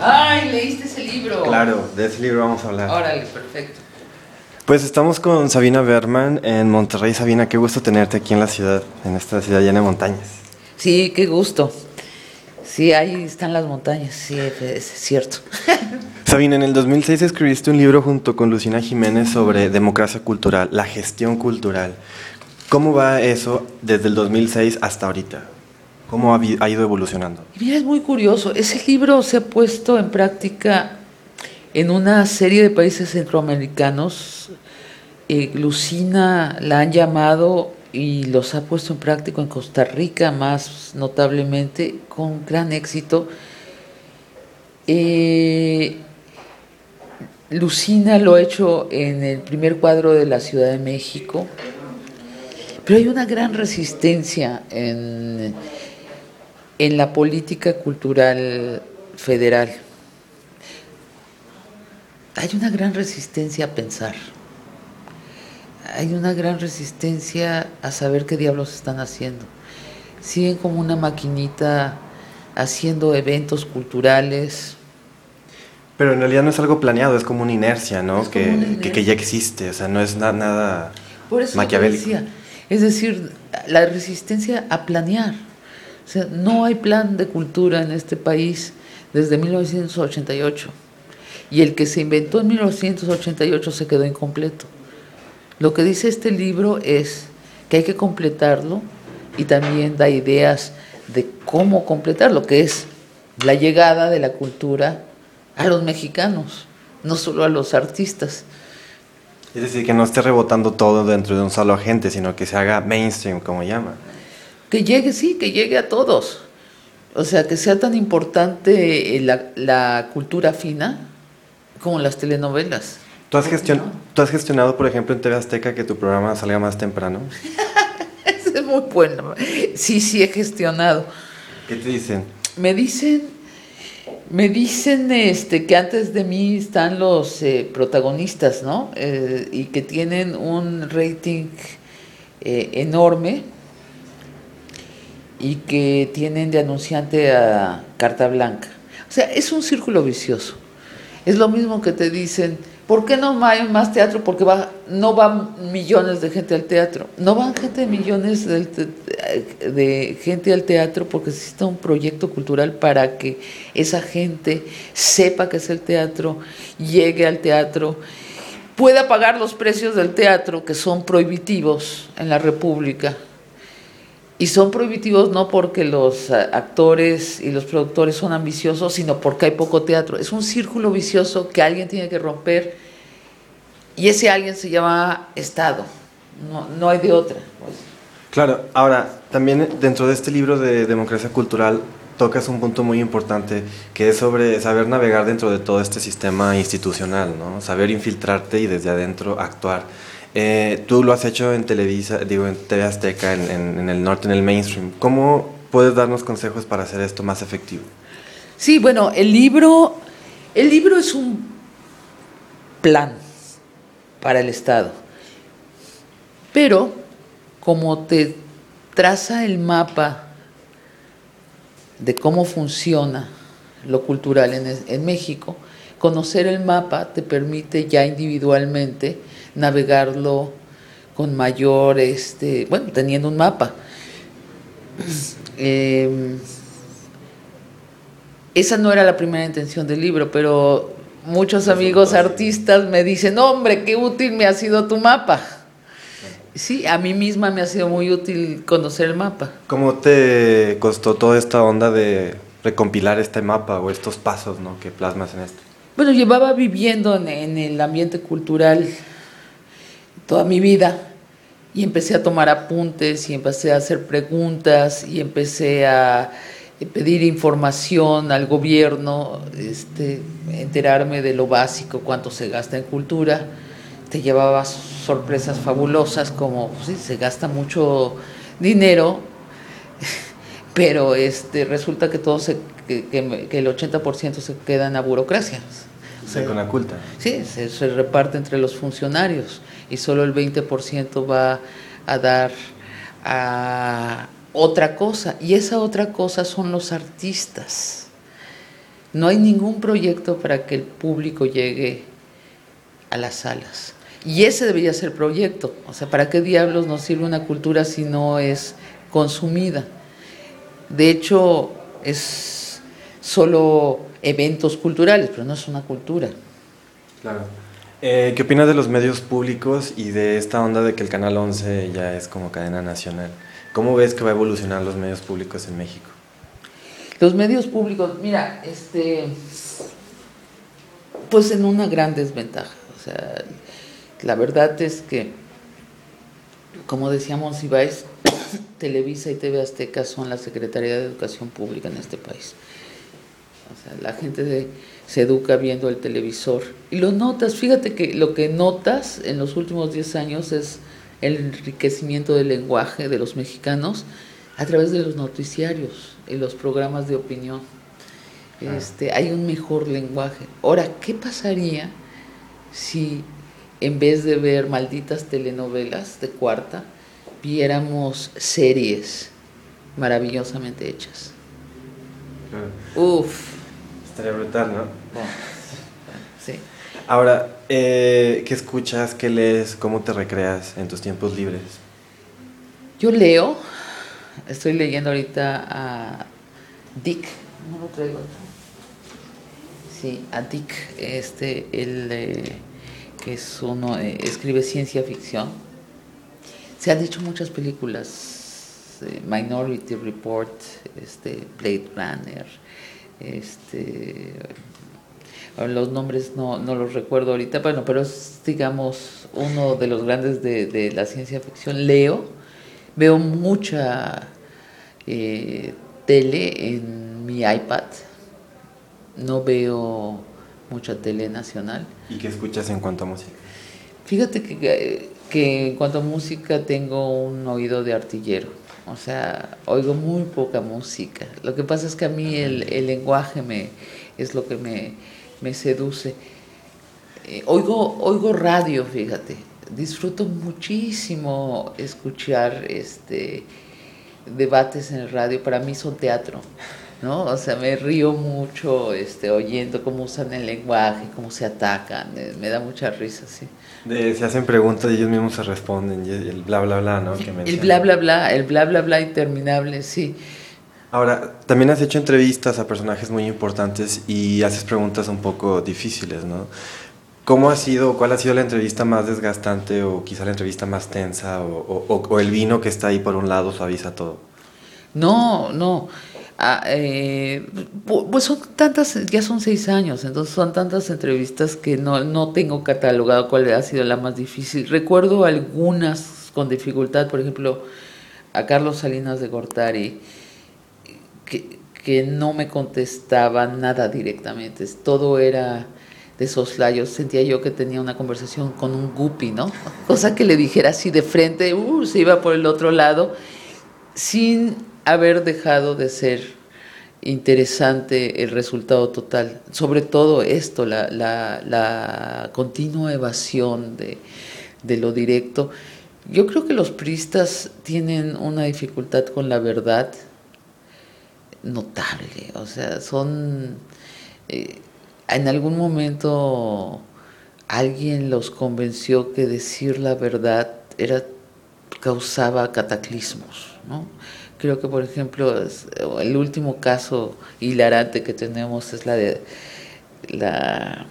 Ay, leíste ese libro. Claro, de ese libro vamos a hablar. Órale, perfecto. Pues estamos con Sabina Berman en Monterrey. Sabina, qué gusto tenerte aquí en la ciudad, en esta ciudad llena de montañas. Sí, qué gusto. Sí, ahí están las montañas, sí, es cierto. Sabina, en el 2006 escribiste un libro junto con Lucina Jiménez sobre democracia cultural, la gestión cultural. ¿Cómo va eso desde el 2006 hasta ahorita? ¿Cómo ha, ido evolucionando? Mira, es muy curioso. Ese libro se ha puesto en práctica en una serie de países centroamericanos. Eh, Lucina la han llamado y los ha puesto en práctica en Costa Rica más notablemente con gran éxito. Eh, Lucina lo ha hecho en el primer cuadro de la Ciudad de México, pero hay una gran resistencia en, en la política cultural federal. Hay una gran resistencia a pensar. Hay una gran resistencia a saber qué diablos están haciendo. Siguen como una maquinita haciendo eventos culturales, pero en realidad no es algo planeado, es como una inercia, ¿no? Que, que, ya existe, o sea, no es nada Por eso maquiavélico. Decía, es decir, la resistencia a planear. O sea, no hay plan de cultura en este país desde 1988. Y el que se inventó en 1988 se quedó incompleto. Lo que dice este libro es que hay que completarlo y también da ideas de cómo completarlo, que es la llegada de la cultura a los mexicanos, no solo a los artistas. Es decir, que no esté rebotando todo dentro de un solo agente, sino que se haga mainstream, como llama. Que llegue, sí, que llegue a todos. O sea, que sea tan importante la, la cultura fina como las telenovelas. ¿Tú has, ¿Tú has gestionado, por ejemplo, en TV Azteca que tu programa salga más temprano? es muy bueno. Sí, sí, he gestionado. ¿Qué te dicen? Me dicen me dicen este, que antes de mí están los eh, protagonistas, ¿no? Eh, y que tienen un rating eh, enorme y que tienen de anunciante a Carta Blanca. O sea, es un círculo vicioso. Es lo mismo que te dicen, ¿Por qué no hay más teatro? Porque no van millones de gente al teatro. No van gente de millones de, gente al teatro porque existe un proyecto cultural para que esa gente sepa que es el teatro, llegue al teatro, pueda pagar los precios del teatro que son prohibitivos en la República y son prohibitivos no porque los eh, actores y los productores son ambiciosos, sino porque hay poco teatro. Es un círculo vicioso que alguien tiene que romper y ese alguien se llama Estado. No, no hay de otra. Pues. Claro, ahora, también dentro de este libro de democracia cultural tocas un punto muy importante que es sobre saber navegar dentro de todo este sistema institucional, ¿no? saber infiltrarte y desde adentro actuar. Eh, tú lo has hecho en Televisa, digo, en TV Azteca, en, el norte, en el mainstream. ¿Cómo puedes darnos consejos para hacer esto más efectivo? Sí, bueno, el libro, el libro es un plan para el Estado, pero como te traza el mapa de cómo funciona lo cultural en, en México, conocer el mapa te permite ya individualmente navegarlo con mayor, este, bueno, teniendo un mapa. Em, esa no era la primera intención del libro, pero muchos amigos artistas me dicen, hombre, qué útil me ha sido tu mapa. Sí, a mí misma me ha sido muy útil conocer el mapa. ¿Cómo te costó toda esta onda de recompilar este mapa o estos pasos ¿no? que plasmas en esto? Bueno, llevaba viviendo en el ambiente cultural toda mi vida y empecé a tomar apuntes y empecé a hacer preguntas y empecé a pedir información al gobierno, este, enterarme de lo básico, cuánto se gasta en cultura. Te llevaba sorpresas fabulosas como pues sí, se gasta mucho dinero, pero este, resulta que todo se, que, que, el 80% se queda en la burocracia. Sí, con la culta. Sí, se, se reparte entre los funcionarios y solo el 20% va a dar a otra cosa. Y esa otra cosa son los artistas. No hay ningún proyecto para que el público llegue a las salas. Y ese debería ser el proyecto. O sea, ¿para qué diablos nos sirve una cultura si no es consumida? De hecho, es solo eventos culturales, pero no es una cultura. Claro. Eh, ¿Qué opinas de los medios públicos y de esta onda de que el Canal 11 ya es como cadena nacional? ¿Cómo ves que va a evolucionar los medios públicos en México? Los medios públicos, mira, este, pues en una gran desventaja. O sea, la verdad es que, como decíamos, Ibáez, Televisa y TV Azteca son la Secretaría de Educación Pública en este país. O sea, la gente se educa viendo el televisor. Y lo notas, fíjate que lo que notas en los últimos 10 años es el enriquecimiento del lenguaje de los mexicanos a través de los noticiarios y los programas de opinión. Este, hay un mejor lenguaje. Ahora, ¿qué pasaría si en vez de ver malditas telenovelas de cuarta, viéramos series maravillosamente hechas? Uf. Estaría brutal, ¿no? sí. Ahora, eh, ¿qué escuchas, qué lees, cómo te recreas en tus tiempos libres? Yo leo, estoy leyendo ahorita a Dick, no lo traigo. Sí, a Dick, este, eh, que es uno, eh, escribe ciencia ficción. Se han hecho muchas películas, Minority Report, este, Blade Runner, este, los nombres no, no, los recuerdo ahorita, bueno, pero es, digamos, uno de los grandes de, de la ciencia ficción. Leo, veo mucha eh, tele en mi iPad, no veo mucha tele nacional. ¿Y qué escuchas en cuanto a música? Fíjate que, que en cuanto a música tengo un oído de artillero. O sea, oigo muy poca música. Lo que pasa es que a mí el, el lenguaje me, es lo que me, me seduce. Eh, oigo, oigo radio, fíjate, disfruto muchísimo escuchar este debates en el radio, para mí son teatro, ¿no? O sea, me río mucho este, oyendo cómo usan el lenguaje, cómo se atacan, eh, me da mucha risa, sí. se hacen preguntas y ellos mismos se responden, y el bla, bla, bla, ¿no? el bla, bla, bla, el bla, bla, bla interminable, sí. Ahora, también has hecho entrevistas a personajes muy importantes y haces preguntas un poco difíciles, ¿no? ¿Cómo ha sido, cuál ha sido la entrevista más desgastante o quizá la entrevista más tensa o, el vino que está ahí por un lado suaviza todo? No, no. Ah, eh, pues son tantas, ya son seis años, entonces son tantas entrevistas que no, no tengo catalogado cuál ha sido la más difícil. Recuerdo algunas con dificultad, por ejemplo, a Carlos Salinas de Gortari que, que no me contestaba nada directamente, todo era de soslayos, sentía yo que tenía una conversación con un guppy, ¿no? Cosa que le dijera así de frente, uh, se iba por el otro lado, sin haber dejado de ser interesante el resultado total. Sobre todo esto, la, continua evasión de, de lo directo. Yo creo que los priistas tienen una dificultad con la verdad notable, o sea, son... Eh, en algún momento alguien los convenció que decir la verdad era causaba cataclismos, ¿no? Creo que, por ejemplo, el último caso hilarante que tenemos es la de la,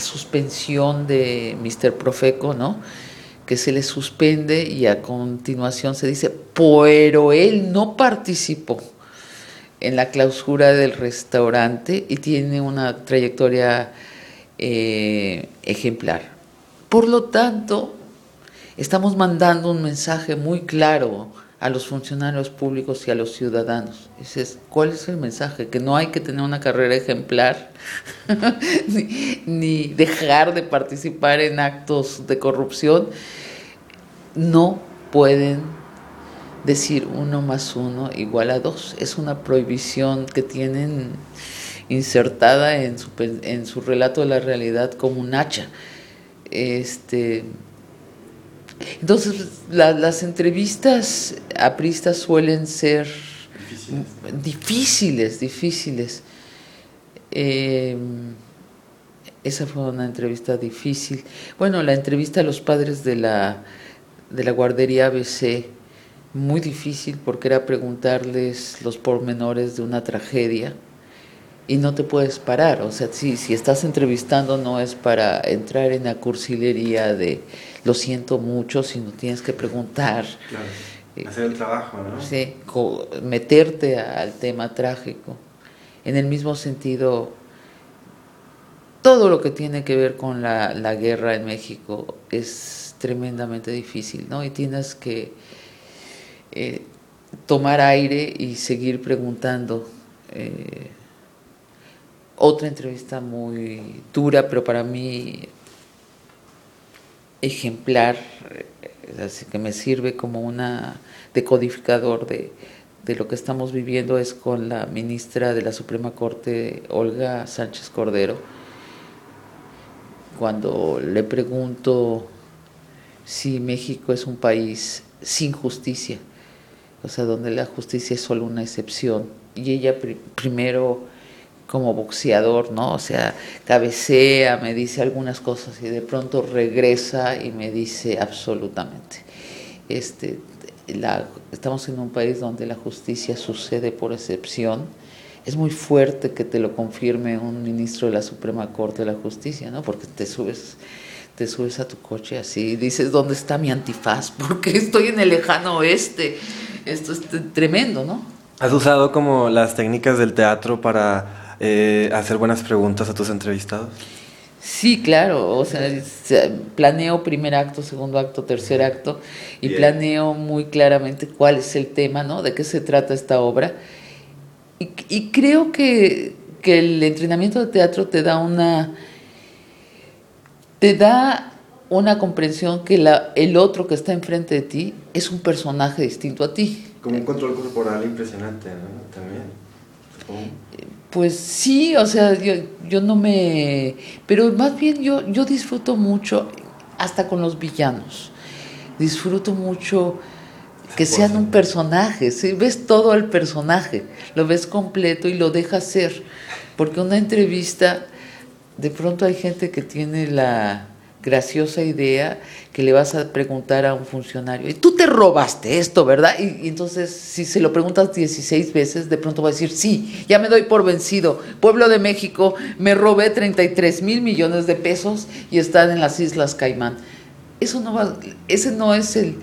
suspensión de Mr. Profeco, ¿no? Que se le suspende y a continuación se dice, pero él no participó en la clausura del restaurante y tiene una trayectoria eh, ejemplar. Por lo tanto, estamos mandando un mensaje muy claro a los funcionarios públicos y a los ciudadanos. Dices, ¿cuál es el mensaje? Que no hay que tener una carrera ejemplar, ni, ni dejar de participar en actos de corrupción. No pueden decir uno más uno igual a dos. Es una prohibición que tienen insertada en su, en su relato de la realidad como un hacha. Este, entonces, las entrevistas a pristas suelen ser difíciles, difíciles. Em, esa fue una entrevista difícil. Bueno, la entrevista a los padres de la, de la guardería ABC, muy difícil porque era preguntarles los pormenores de una tragedia y no te puedes parar. O sea, si, si estás entrevistando no es para entrar en la cursilería de lo siento mucho, sino tienes que preguntar. Claro. Eh, Hacer el trabajo, ¿no? Sí, meterte al tema trágico. En el mismo sentido, todo lo que tiene que ver con la, la guerra en México es tremendamente difícil, ¿no? Y tienes que eh, tomar aire y seguir preguntando. Eh, otra entrevista muy dura, pero para mí ejemplar, eh, así que me sirve como una decodificador de, de lo que estamos viviendo es con la ministra de la Suprema Corte, Olga Sánchez Cordero, cuando le pregunto si México es un país sin justicia, o sea, donde la justicia es solo una excepción. Y ella primero como boxeador, ¿no? O sea, cabecea, me dice algunas cosas y de pronto regresa y me dice absolutamente. Este, la, estamos en un país donde la justicia sucede por excepción. Es muy fuerte que te lo confirme un ministro de la Suprema Corte de la Justicia, ¿no? Porque te subes te subes a tu coche así y dices, ¿dónde está mi antifaz? Porque estoy en el lejano oeste. Esto es tremendo, ¿no? ¿Has usado como las técnicas del teatro para eh, hacer buenas preguntas a tus entrevistados? Sí, claro, o sea, planeo primer acto, segundo acto, tercer acto y planeo muy claramente cuál es el tema, ¿no? De qué se trata esta obra. Y, y creo que, que, el entrenamiento de teatro te da una... te da una comprensión que la, el otro que está enfrente de ti es un personaje distinto a ti. Como un control corporal impresionante, ¿no? También. Pues sí, o sea, yo, yo no me... Pero más bien yo, yo disfruto mucho, hasta con los villanos, disfruto mucho que sean un personaje, ¿sí? ves todo el personaje, lo ves completo y lo dejas ser, porque una entrevista, de pronto hay gente que tiene la graciosa idea que le vas a preguntar a un funcionario, y tú te robaste esto, ¿verdad? Y, entonces, si se lo preguntas 16 veces, de pronto va a decir, sí, ya me doy por vencido. Pueblo de México, me robé 33 mil millones de pesos y están en las Islas Caimán. Eso no va, ese no es el,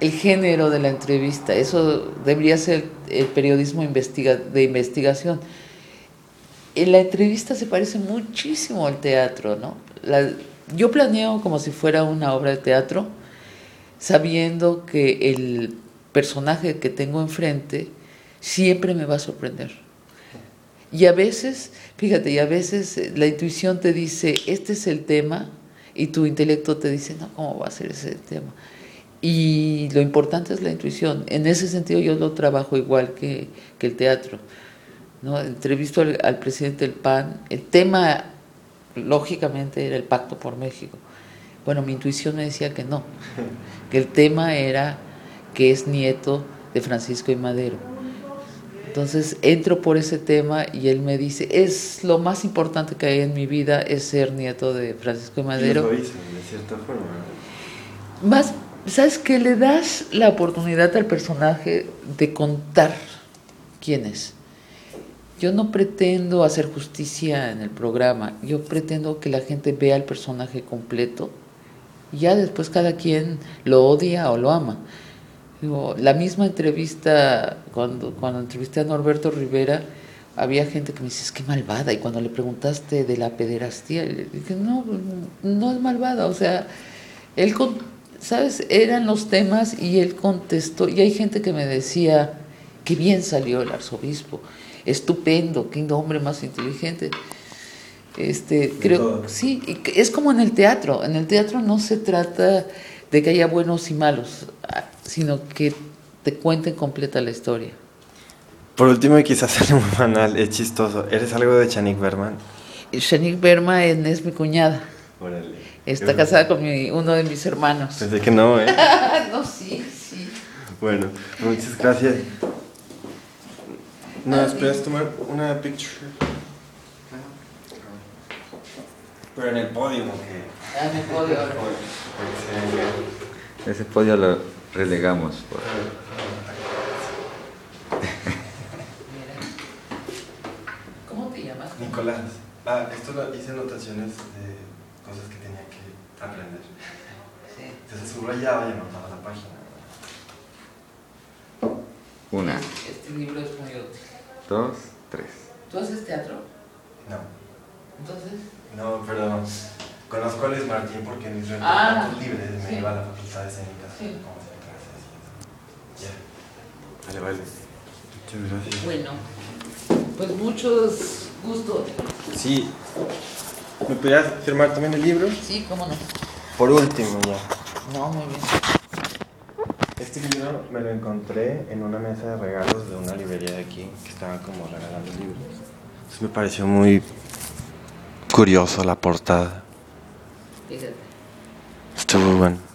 el género de la entrevista, eso debería ser el periodismo de investigación. En la entrevista se parece muchísimo al teatro, ¿no? Yo planeo como si fuera una obra de teatro, sabiendo que el personaje que tengo enfrente siempre me va a sorprender. Y a veces, fíjate, y a veces eh, la intuición te dice, este es el tema, y tu intelecto te dice, no, ¿cómo va a ser ese tema? Y lo importante es la intuición. En ese sentido yo lo trabajo igual que, que el teatro. ¿no? Entrevisto al, al presidente del PAN, el tema lógicamente era el pacto por México. Bueno, mi intuición me decía que no, que el tema era que es nieto de Francisco y Madero. Entonces entro por ese tema y él me dice, es lo más importante que hay en mi vida, es ser nieto de Francisco y Madero. lo hice, de cierta forma. Más, ¿sabes qué? Le das la oportunidad al personaje de contar quién es. Yo no pretendo hacer justicia en el programa, yo pretendo que la gente vea el personaje completo y ya después cada quien lo odia o lo ama. Digo, la misma entrevista, cuando, cuando entrevisté a Norberto Rivera, había gente que me dice, es que malvada, y cuando le preguntaste de la pederastía, le dije, no, no es malvada, o sea, él, ¿sabes? Eran los temas y él contestó, y hay gente que me decía, qué bien salió el arzobispo estupendo, qué hombre más inteligente. Este, creo, sí, es como en el teatro. En el teatro no se trata de que haya buenos y malos, ah, sino que te cuenten completa la historia. Por último, y quizás sea muy banal, es chistoso, ¿eres algo de Chanik Berman? Chanik Berman es mi cuñada. Está casada con uno de mis hermanos. Pensé que no, ¿eh? no, sí, sí. Bueno, muchas gracias. No, esperas tomar una picture. Pero en el podio, ¿no? Que, Ah, en el podio. Ese podio lo relegamos. por- Mira. ¿Cómo te llamas? Nicolás. Ah, esto lo hice anotaciones de cosas que tenía que aprender. Sí. Se subrayaba y anotaba la página. Una, Este libro es muy útil. Dos, tres. ¿Tú haces teatro? No, Entonces, no, pero conozco a Luis Martín porque en mis Ah, ratos libres me sí. iba a la facultad de escénicas. Sí. como hacer clases y eso. Ya. Vale, vale. Muchas gracias. bueno, pues muchos gustos. Sí. ¿Me podrías firmar también el libro? Sí, cómo no. Por último, ya. No, muy bien. Este libro me lo encontré en una mesa de regalos de una librería de aquí que estaban como regalando libros. Entonces me pareció muy curioso la portada. Fíjate. Estuvo bueno.